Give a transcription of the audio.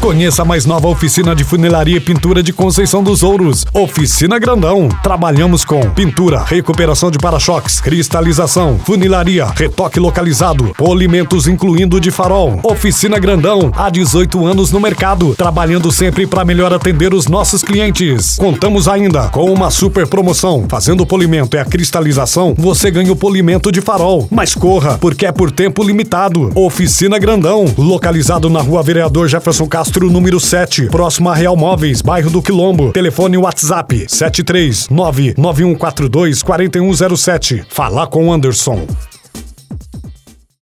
Conheça a mais nova oficina de funilaria e pintura de Conceição dos Ouros. Oficina Grandão. Trabalhamos com pintura, recuperação de para-choques, cristalização, funilaria, retoque localizado, polimentos incluindo de farol. Oficina Grandão, há 18 anos no mercado, trabalhando sempre para melhor atender os nossos clientes. Contamos ainda com uma super promoção. Fazendo o polimento e a cristalização, você ganha o polimento de farol. Mas corra, porque é por tempo limitado. Oficina Grandão, localizado na rua Vereador Jefferson Castro, número 7, próximo a Real Móveis, bairro do Quilombo. Telefone WhatsApp 73991424107. Falar com Anderson.